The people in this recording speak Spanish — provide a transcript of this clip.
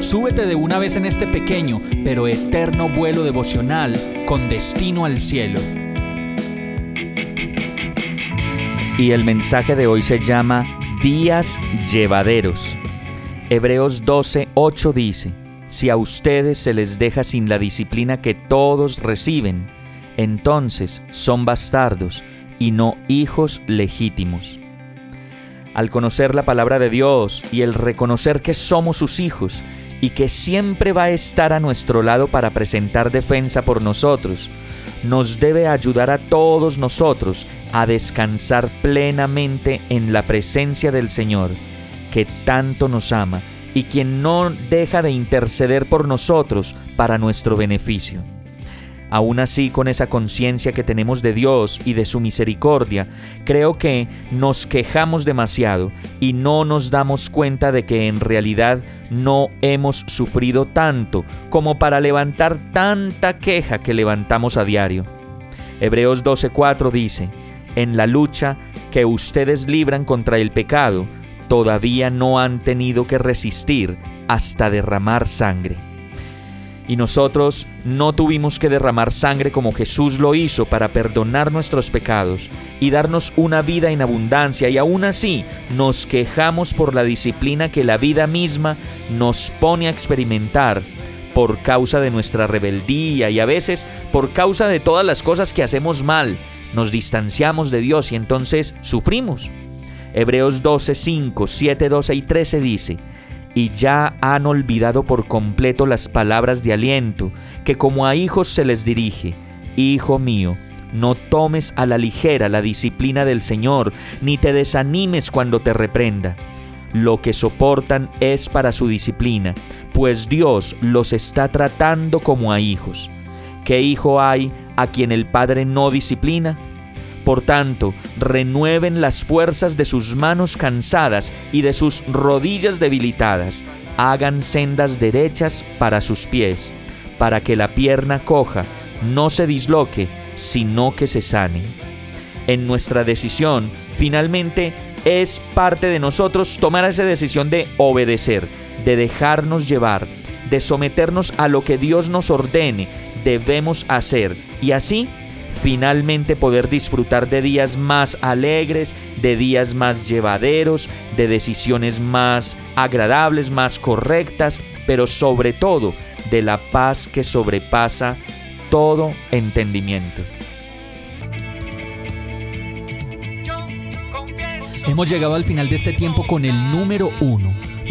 súbete de una vez en este pequeño pero eterno vuelo devocional con destino al cielo. Y el mensaje de hoy se llama Días llevaderos. Hebreos 12, 8 dice, si a ustedes se les deja sin la disciplina que todos reciben, entonces son bastardos y no hijos legítimos. Al conocer la palabra de Dios y el reconocer que somos sus hijos y que siempre va a estar a nuestro lado para presentar defensa por nosotros, nos debe ayudar a todos nosotros a descansar plenamente en la presencia del Señor, que tanto nos ama y quien no deja de interceder por nosotros para nuestro beneficio. Aún así, con esa conciencia que tenemos de Dios y de su misericordia, creo que nos quejamos demasiado y no nos damos cuenta de que en realidad no hemos sufrido tanto como para levantar tanta queja que levantamos a diario. Hebreos 12:4 dice, en la lucha que ustedes libran contra el pecado, todavía no han tenido que resistir hasta derramar sangre. Y nosotros no tuvimos que derramar sangre como Jesús lo hizo para perdonar nuestros pecados y darnos una vida en abundancia y aún así nos quejamos por la disciplina que la vida misma nos pone a experimentar por causa de nuestra rebeldía y a veces por causa de todas las cosas que hacemos mal. Nos distanciamos de Dios y entonces sufrimos. Hebreos 12, 5, 7, 12 y 13 dice, y ya han olvidado por completo las palabras de aliento que como a hijos se les dirige, Hijo mío, no tomes a la ligera la disciplina del Señor, ni te desanimes cuando te reprenda. Lo que soportan es para su disciplina, pues Dios los está tratando como a hijos. ¿Qué hijo hay a quien el Padre no disciplina? Por tanto, renueven las fuerzas de sus manos cansadas y de sus rodillas debilitadas. Hagan sendas derechas para sus pies, para que la pierna coja no se disloque, sino que se sane. En nuestra decisión, finalmente, es parte de nosotros tomar esa decisión de obedecer, de dejarnos llevar, de someternos a lo que Dios nos ordene, debemos hacer, y así finalmente poder disfrutar de días más alegres, de días más llevaderos, de decisiones más agradables, más correctas, pero sobre todo de la paz que sobrepasa todo entendimiento. Hemos llegado al final de este tiempo con el número uno